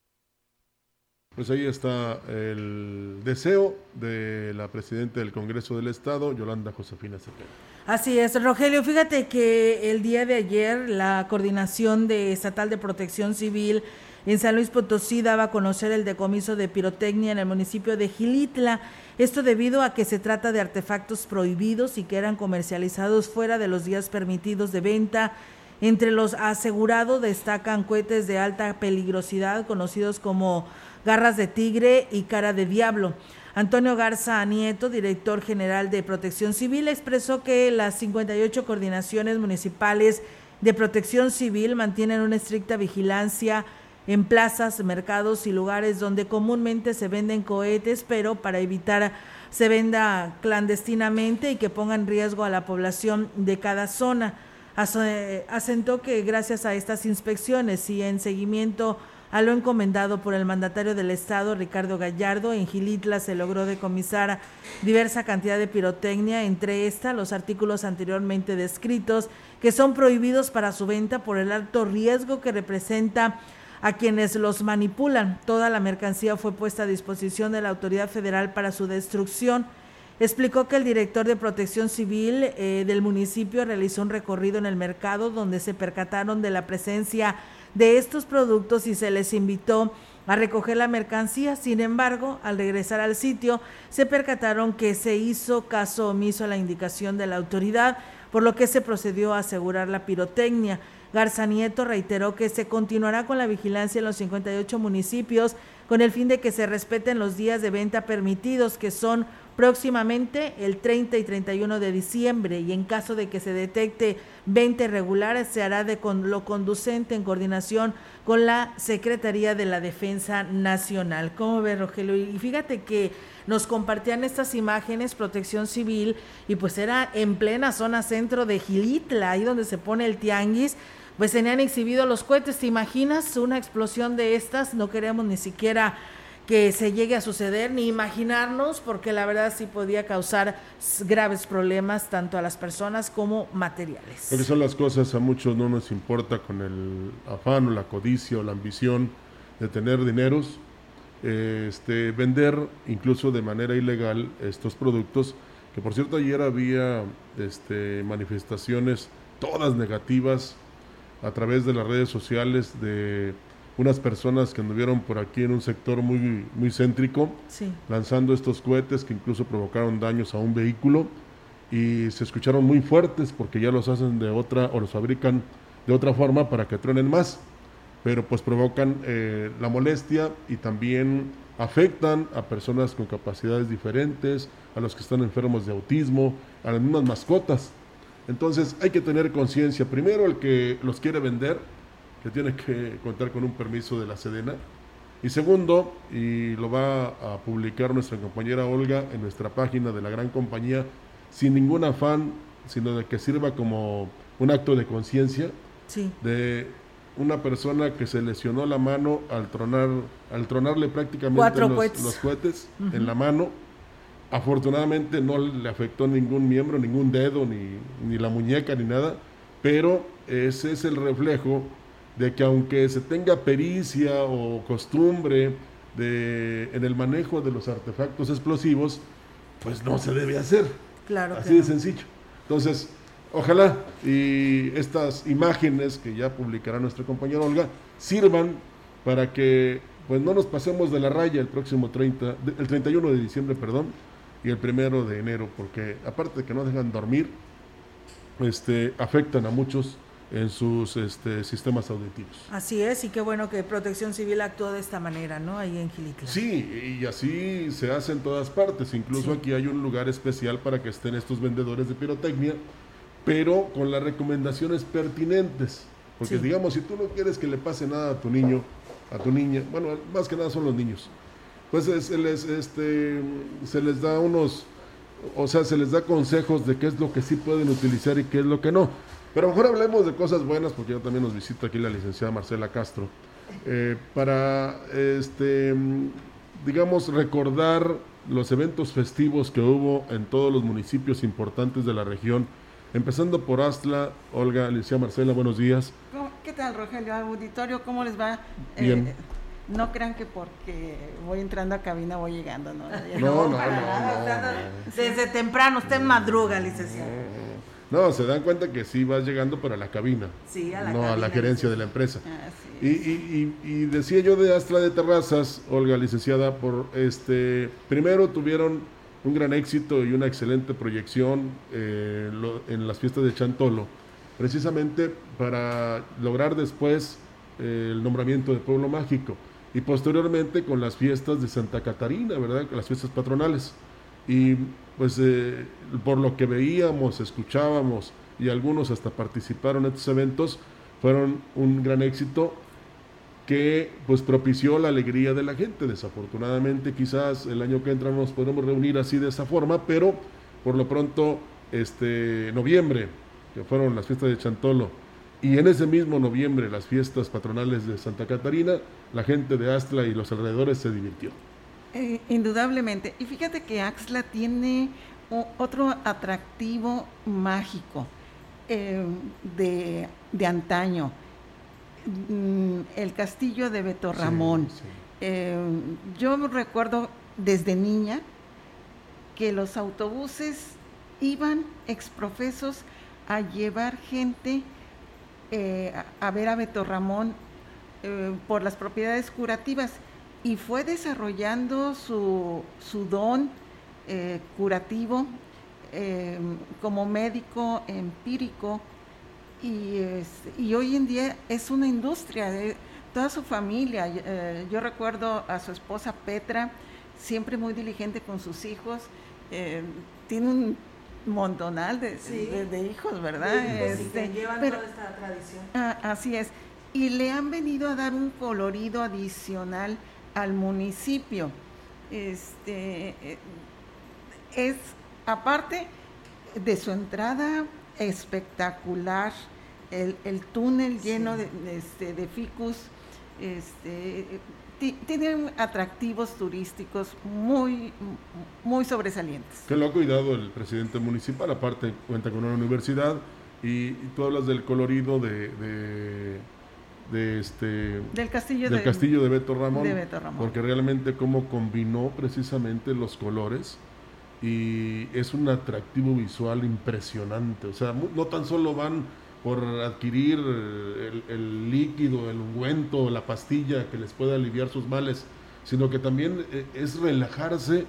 Pues ahí está el deseo de la presidenta del Congreso del Estado, Yolanda Josefina Cepeda. Así es, Rogelio. Fíjate que el día de ayer la Coordinación Estatal de Protección Civil en San Luis Potosí daba a conocer el decomiso de pirotecnia en el municipio de Gilitla. Esto debido a que se trata de artefactos prohibidos y que eran comercializados fuera de los días permitidos de venta. Entre los asegurados destacan cohetes de alta peligrosidad conocidos como Garras de Tigre y Cara de Diablo. Antonio Garza Nieto, director general de Protección Civil, expresó que las 58 coordinaciones municipales de protección civil mantienen una estricta vigilancia en plazas, mercados y lugares donde comúnmente se venden cohetes, pero para evitar se venda clandestinamente y que ponga en riesgo a la población de cada zona. Asentó que gracias a estas inspecciones y en seguimiento a lo encomendado por el mandatario del Estado, Ricardo Gallardo, en Gilitla se logró decomisar diversa cantidad de pirotecnia, entre esta los artículos anteriormente descritos, que son prohibidos para su venta por el alto riesgo que representa a quienes los manipulan. Toda la mercancía fue puesta a disposición de la autoridad federal para su destrucción. Explicó que el director de protección civil eh, del municipio realizó un recorrido en el mercado donde se percataron de la presencia de estos productos y se les invitó a recoger la mercancía. Sin embargo, al regresar al sitio, se percataron que se hizo caso omiso a la indicación de la autoridad, por lo que se procedió a asegurar la pirotecnia. Garza Nieto reiteró que se continuará con la vigilancia en los 58 municipios con el fin de que se respeten los días de venta permitidos, que son próximamente el 30 y 31 de diciembre, y en caso de que se detecte venta irregular, se hará de con lo conducente en coordinación con la Secretaría de la Defensa Nacional. ¿Cómo ve, Rogelio? Y fíjate que nos compartían estas imágenes, Protección Civil, y pues era en plena zona centro de Gilitla, ahí donde se pone el tianguis, pues tenían exhibido los cohetes. ¿Te imaginas una explosión de estas? No queremos ni siquiera que se llegue a suceder ni imaginarnos, porque la verdad sí podía causar graves problemas tanto a las personas como materiales. Porque son las cosas, a muchos no nos importa con el afán o la codicia o la ambición de tener dineros, este, vender incluso de manera ilegal estos productos, que por cierto ayer había este, manifestaciones todas negativas a través de las redes sociales de unas personas que anduvieron por aquí en un sector muy, muy céntrico, lanzando estos cohetes que incluso provocaron daños a un vehículo. Y se escucharon muy fuertes porque ya los hacen de otra o los fabrican de otra forma para que truenen más, pero pues provocan eh, la molestia y también afectan a personas con capacidades diferentes, a los que están enfermos de autismo, a las mismas mascotas. Entonces hay que tener conciencia. Primero el que los quiere vender, que tiene que contar con un permiso de la Sedena. Y segundo, y lo va a publicar nuestra compañera Olga en nuestra página de la gran compañía, sin ningún afán, sino de que sirva como un acto de conciencia de una persona que se lesionó la mano al tronar, al tronarle prácticamente los cohetes, en la mano. Afortunadamente no le afectó ningún miembro, ningún dedo, ni, ni la muñeca, ni nada, pero ese es el reflejo de que aunque se tenga pericia o costumbre de, en el manejo de los artefactos explosivos, pues no se debe hacer. Claro. Así de sencillo. Entonces, ojalá y estas imágenes que ya publicará nuestra compañera Olga sirvan para que pues no nos pasemos de la raya el próximo 30, el 31 de diciembre, perdón, y el primero de enero, porque aparte de que no dejan dormir, este, afectan a muchos en sus este, sistemas auditivos. Así es, y qué bueno que Protección Civil actuó de esta manera, ¿no? Ahí en Gilitla. Sí, y así se hace en todas partes. Incluso aquí hay un lugar especial para que estén estos vendedores de pirotecnia, pero con las recomendaciones pertinentes. Porque digamos, si tú no quieres que le pase nada a tu niño, a tu niña, bueno, más que nada son los niños, pues se les, este, se les da unos, o sea, se les da consejos de qué es lo que sí pueden utilizar y qué es lo que no. Pero mejor hablemos de cosas buenas, porque ya también nos visita aquí la licenciada Marcela Castro, eh, para, este, digamos, recordar los eventos festivos que hubo en todos los municipios importantes de la región, empezando por Astla. Olga, licenciada Marcela, buenos días. ¿Qué tal, Rogelio? Auditorio, ¿cómo les va? Bien. Eh, no crean que porque voy entrando a cabina voy llegando, ¿no? No, no, no, Desde temprano, usted en madruga, licenciado. No, se dan cuenta que sí vas llegando para la cabina, sí, a la no cabina, a la gerencia de la empresa. Ah, y, y, y, y, decía yo de Astra de Terrazas, Olga, licenciada, por este, primero tuvieron un gran éxito y una excelente proyección eh, lo, en las fiestas de Chantolo, precisamente para lograr después eh, el nombramiento de Pueblo Mágico y posteriormente con las fiestas de Santa Catarina, ¿verdad? Las fiestas patronales. Y pues eh, por lo que veíamos, escuchábamos y algunos hasta participaron en estos eventos, fueron un gran éxito que pues propició la alegría de la gente. Desafortunadamente quizás el año que entra nos podremos reunir así de esa forma, pero por lo pronto este noviembre, que fueron las fiestas de Chantolo, y en ese mismo noviembre las fiestas patronales de Santa Catarina, la gente de Astla y los alrededores se divirtió. Eh, indudablemente. Y fíjate que Axla tiene otro atractivo mágico eh, de, de, antaño. Mm, el castillo de Beto Ramón. Sí, sí. Eh, yo recuerdo desde niña que los autobuses iban exprofesos a llevar gente eh, a ver a Beto Ramón eh, por las propiedades curativas. Y fue desarrollando su, su don eh, curativo eh, como médico empírico. Y, y, hoy en día es una industria de toda su familia. Eh, yo recuerdo a su esposa Petra, siempre muy diligente con sus hijos, eh, tiene un montonal de, sí. de, de hijos, ¿verdad? Este, llevan pero, toda esta tradición. Ah, así es. Y le han venido a dar un colorido adicional al municipio. Este es aparte de su entrada espectacular, el, el túnel lleno sí. de, este, de ficus, este, tiene atractivos turísticos muy, muy sobresalientes. Que lo ha cuidado el presidente municipal, aparte cuenta con una universidad y, y tú hablas del colorido de, de de este del castillo, del de, castillo de Beto, Ramón, de Beto Ramón porque realmente cómo combinó precisamente los colores y es un atractivo visual impresionante o sea no tan solo van por adquirir el, el líquido el ungüento la pastilla que les pueda aliviar sus males sino que también eh, es relajarse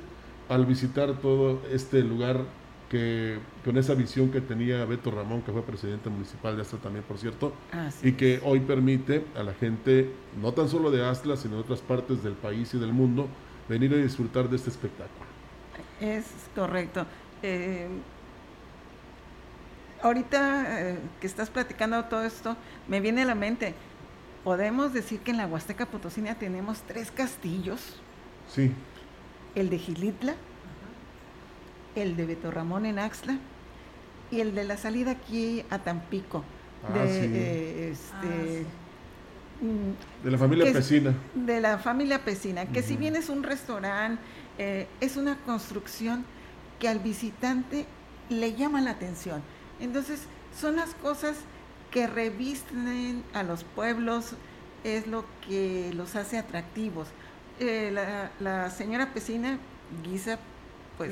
al visitar todo este lugar que con esa visión que tenía Beto Ramón, que fue presidente municipal de Astra también, por cierto, Así y que hoy permite a la gente, no tan solo de Astra, sino de otras partes del país y del mundo, venir a disfrutar de este espectáculo. Es correcto. Eh, ahorita eh, que estás platicando todo esto, me viene a la mente, podemos decir que en la Huasteca Potosina tenemos tres castillos. Sí. El de Gilitla, el de Beto Ramón en Axla y el de la salida aquí a Tampico. Ah, de, sí. eh, este, mm, De la familia que es- Pesina. De la familia Pesina, que si bien es un restaurante, eh, es una construcción que al visitante le llama la atención. Entonces, son las cosas que revisten a los pueblos, es lo que los hace atractivos. Eh, la, la señora Pesina guisa, pues,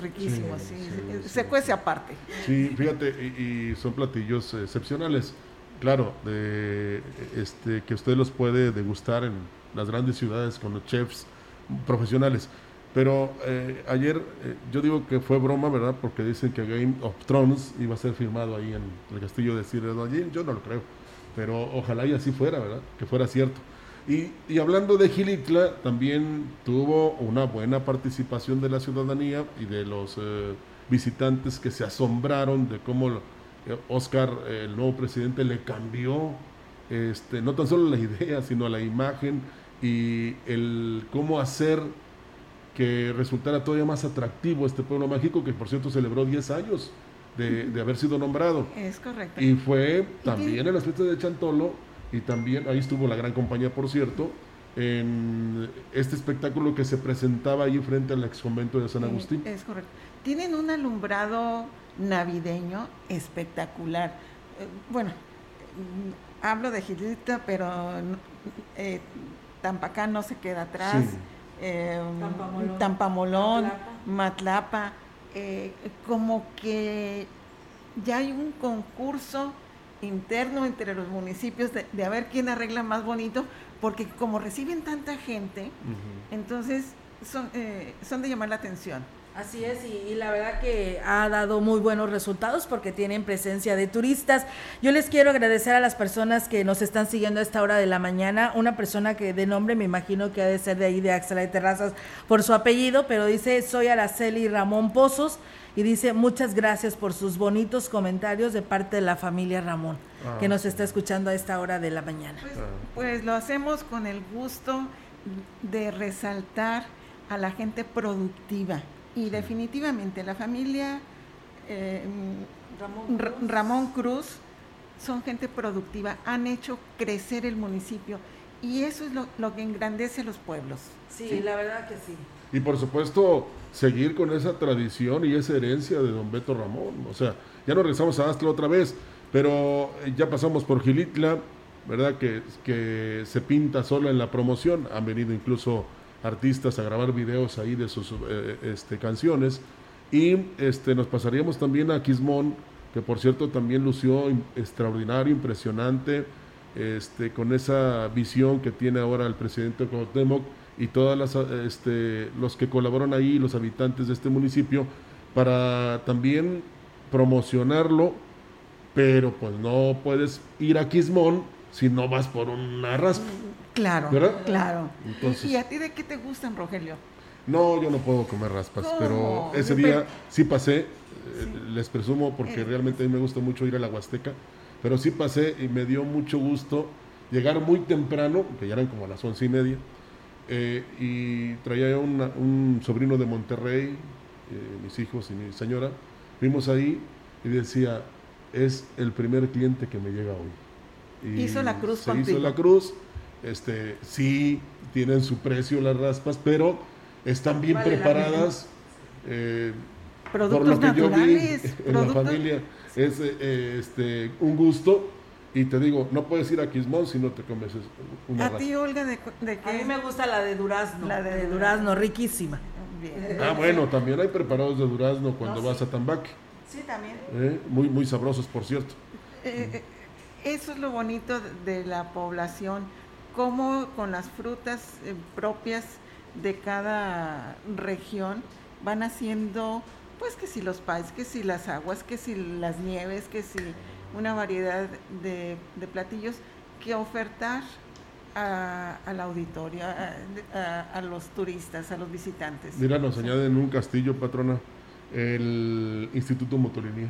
riquísimo, Sí, sí, sí, se- sí. se cuece aparte. Sí, fíjate, y, y son platillos excepcionales. Claro, de, este, que usted los puede degustar en las grandes ciudades con los chefs profesionales. Pero eh, ayer eh, yo digo que fue broma, ¿verdad? Porque dicen que Game of Thrones iba a ser filmado ahí en el castillo de Gill. Yo no lo creo, pero ojalá y así fuera, ¿verdad? Que fuera cierto. Y, y hablando de Gilitla, también tuvo una buena participación de la ciudadanía y de los eh, visitantes que se asombraron de cómo eh, Oscar, eh, el nuevo presidente, le cambió este, no tan solo la idea, sino la imagen y el cómo hacer que resultara todavía más atractivo este pueblo mágico, que por cierto celebró 10 años de, de haber sido nombrado. Es correcto. Y fue también en las fiestas de Chantolo, y también ahí estuvo la gran compañía, por cierto, en este espectáculo que se presentaba ahí frente al ex convento de San Eh, Agustín. Es correcto. Tienen un alumbrado navideño espectacular. Eh, bueno, mm, hablo de Gilita, pero eh, Tampacán no se queda atrás. Sí. Eh, Tampamolón. Tampamolón, Matlapa. Matlapa, eh, como que ya hay un concurso interno entre los municipios de, de a ver quién arregla más bonito, porque como reciben tanta gente, entonces son, eh, son de llamar la atención. Así es, y, y la verdad que ha dado muy buenos resultados porque tienen presencia de turistas. Yo les quiero agradecer a las personas que nos están siguiendo a esta hora de la mañana. Una persona que de nombre me imagino que ha de ser de ahí de Axela de Terrazas por su apellido, pero dice soy Araceli Ramón Pozos y dice muchas gracias por sus bonitos comentarios de parte de la familia Ramón Ah, que nos está escuchando a esta hora de la mañana. Pues lo hacemos con el gusto de resaltar a la gente productiva. Y definitivamente la familia eh, Ramón Ra- Cruz. Ramón Cruz son gente productiva, han hecho crecer el municipio y eso es lo, lo que engrandece a los pueblos. Sí, la verdad que sí. Y por supuesto, seguir con esa tradición y esa herencia de don Beto Ramón. O sea, ya no regresamos a Astla otra vez, pero eh, ya pasamos por Gilitla, ¿verdad? Que, que se pinta solo en la promoción. Han venido incluso artistas a grabar videos ahí de sus eh, este, canciones. Y este, nos pasaríamos también a Quismón, que por cierto también lució extraordinario, impresionante, este, con esa visión que tiene ahora el presidente Cuauhtémoc y todas las eh, este, los que colaboran ahí, los habitantes de este municipio, para también promocionarlo, pero pues no puedes ir a Quismón si no vas por una raspa. Claro, ¿Verdad? claro. ¿Y- Entonces- ¿Y, a ti de qué te gustan, Rogelio? No, yo no puedo comer raspas, pero ese Pero- día sí pasé, eh, les presumo porque Eh. realmente a mí me gusta mucho ir a la Huasteca, pero sí pasé y me dio mucho gusto llegar muy temprano, que ya eran como a las once y media, eh, y traía una- un sobrino de Monterrey, eh, mis hijos y mi señora, fuimos ahí y decía, es el primer cliente que me llega hoy. Y Hizo la cruz se contigo. hizo la cruz, este, sí tienen su precio las raspas, pero están bien Vale preparadas. eh, por lo que yo vi en la familia, es eh, este, un gusto. Y te digo, no puedes ir a Quismón si no te comes es- una A raspa. ti, Olga, ¿de, de A qué? mí me gusta la de durazno. La de de durazno, riquísima. Ah, bueno, también hay preparados de durazno cuando No, vas sí. a Tambaque. Sí, también. ¿eh? Muy, muy sabrosos, por cierto. Eh, eso es lo bonito de la población, cómo con las frutas eh, propias de cada región van haciendo, pues que si los pies, que si las aguas, que si las nieves, que si una variedad de, platillos que ofertar a- al auditorio, a los turistas, a los visitantes. Mira, nos añaden un castillo, patrona, el Instituto Motolinía.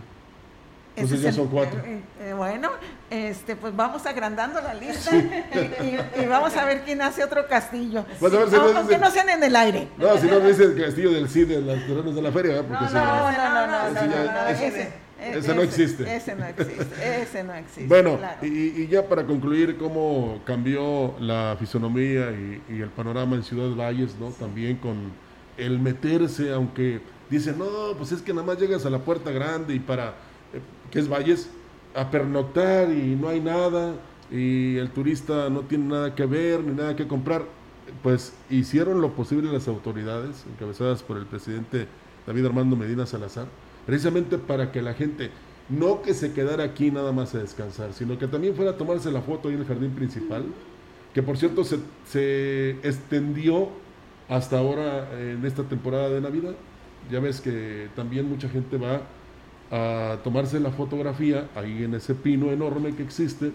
Entonces ya son cuatro. Eh, eh, bueno, este, pues vamos agrandando la lista y, vamos a ver quién hace otro castillo. Pues a ver si no, aunque no sean en el aire. No, si no dice el castillo del CID en los terrenos de la feria, porque no, no, no, no, no, no, ese, ese, no existe. Ese no existe, ese no existe. Bueno, y, ya para concluir, cómo cambió la fisonomía y, y, el panorama en Ciudad Valles, ¿no? También con el meterse, aunque dicen, no, pues es que nada más llegas a la puerta grande y para que es Valles, a pernoctar y no hay nada y el turista no tiene nada que ver ni nada que comprar, pues hicieron lo posible las autoridades, encabezadas por el presidente David Armando Medina Salazar, precisamente para que la gente no que se quedara aquí nada más a descansar, sino que también fuera a tomarse la foto ahí en el jardín principal, que por cierto se, se extendió hasta ahora en esta temporada de Navidad. Ya ves que también mucha gente va a tomarse la fotografía ahí en ese pino enorme que existe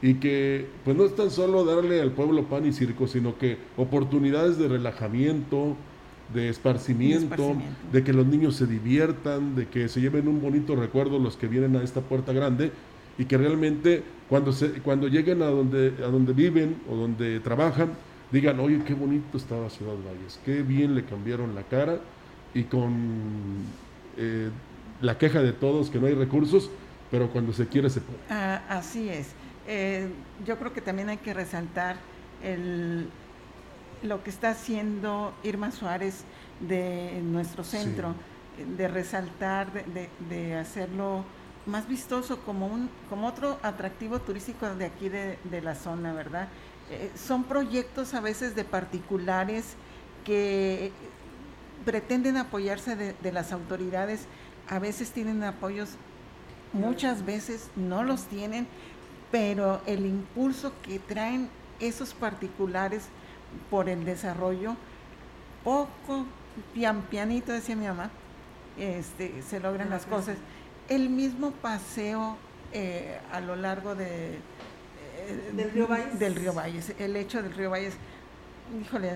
y que pues no es tan solo darle al pueblo pan y circo, sino que oportunidades de relajamiento, de esparcimiento, de, que los niños se diviertan, de que se lleven un bonito recuerdo los que vienen a esta puerta grande y que realmente cuando, se, cuando lleguen a donde, a donde viven o donde trabajan, digan, oye, qué bonito estaba Ciudad Valles, qué bien le cambiaron la cara y con eh, la queja de todos que no hay recursos, pero cuando se quiere se puede. Ah, así es. Eh, yo creo que también hay que resaltar el, lo que está haciendo Irma Suárez de nuestro centro, de resaltar, de, hacerlo más vistoso como, un, como otro atractivo turístico de aquí de, la zona, ¿verdad? Eh, son proyectos a veces de particulares que pretenden apoyarse de las autoridades a veces tienen apoyos, muchas veces no los tienen, pero el impulso que traen esos particulares por el desarrollo, poco, pian, pianito, decía mi mamá, este, se logran las cosas. El mismo paseo eh, a lo largo de, eh, del río Valles. Del río Valles, el hecho del río Valles, híjole,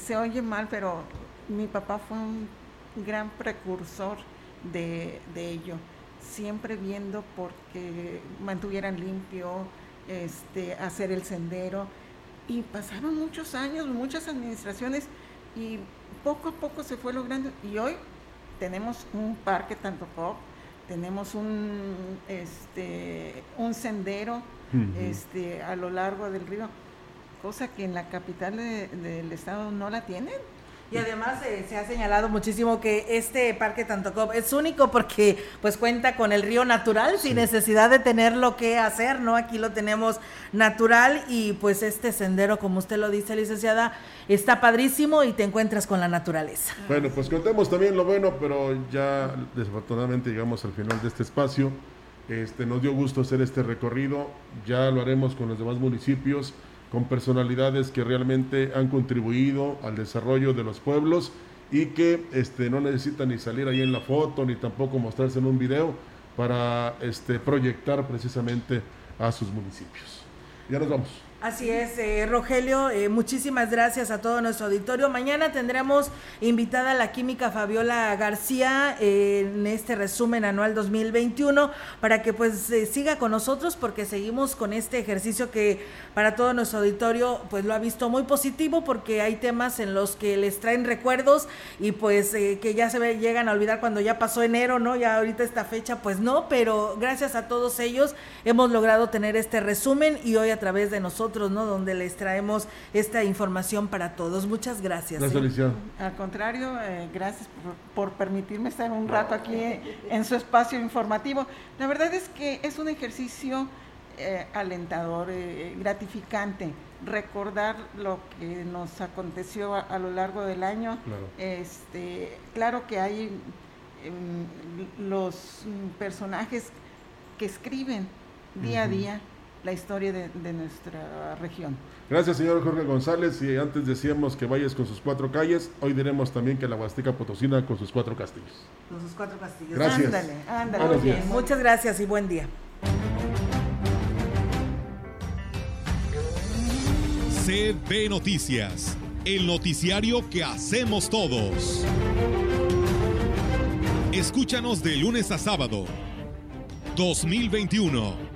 se oye mal, pero mi papá fue un gran precursor de, ello, siempre viendo porque mantuvieran limpio, este, hacer el sendero. Y pasaron muchos años, muchas administraciones y poco a poco se fue logrando. Y hoy tenemos un parque tanto pop, tenemos un, este, un sendero este, a lo largo del río, cosa que en la capital del estado no la tienen. Y además eh, se ha señalado muchísimo que este parque Tantocop es único porque pues cuenta con el río natural sin necesidad de tener lo que hacer, ¿no? Aquí lo tenemos natural y pues este sendero, como usted lo dice, licenciada, está padrísimo y te encuentras con la naturaleza. Bueno, pues contemos también lo bueno, pero ya desafortunadamente llegamos al final de este espacio. Este, nos dio gusto hacer este recorrido, ya lo haremos con los demás municipios con personalidades que realmente han contribuido al desarrollo de los pueblos y que este, no necesitan ni salir ahí en la foto ni tampoco mostrarse en un video para este, proyectar precisamente a sus municipios. Ya nos vamos. Así es, eh, Rogelio, eh, muchísimas gracias a todo nuestro auditorio. Mañana tendremos invitada a la química Fabiola García eh, en este resumen anual 2021 para que pues siga con nosotros porque seguimos con este ejercicio que para todo nuestro auditorio pues lo ha visto muy positivo porque hay temas en los que les traen recuerdos y pues que ya se llegan a olvidar cuando ya pasó enero, ¿no? Ya ahorita esta fecha pues no, pero gracias a todos ellos hemos logrado tener este resumen y hoy a través de nosotros ¿no? Donde les traemos esta información para todos. Muchas gracias. ¿eh? Al contrario, eh, gracias por, permitirme estar un rato aquí en su espacio informativo. La verdad es que es un ejercicio eh, alentador, gratificante, recordar lo que nos aconteció a, lo largo del año. Claro, este, claro que hay em, los personajes que escriben día a día la historia de, nuestra región. Gracias, señor Jorge González. Y antes decíamos que vayas con sus cuatro calles, hoy diremos también que la Huasteca Potosina con sus cuatro castillos. Con sus cuatro castillos. Gracias. Ándale, ándale. Muchas gracias y buen día. CB Noticias, el noticiario que hacemos todos. Escúchanos de lunes a sábado 2021.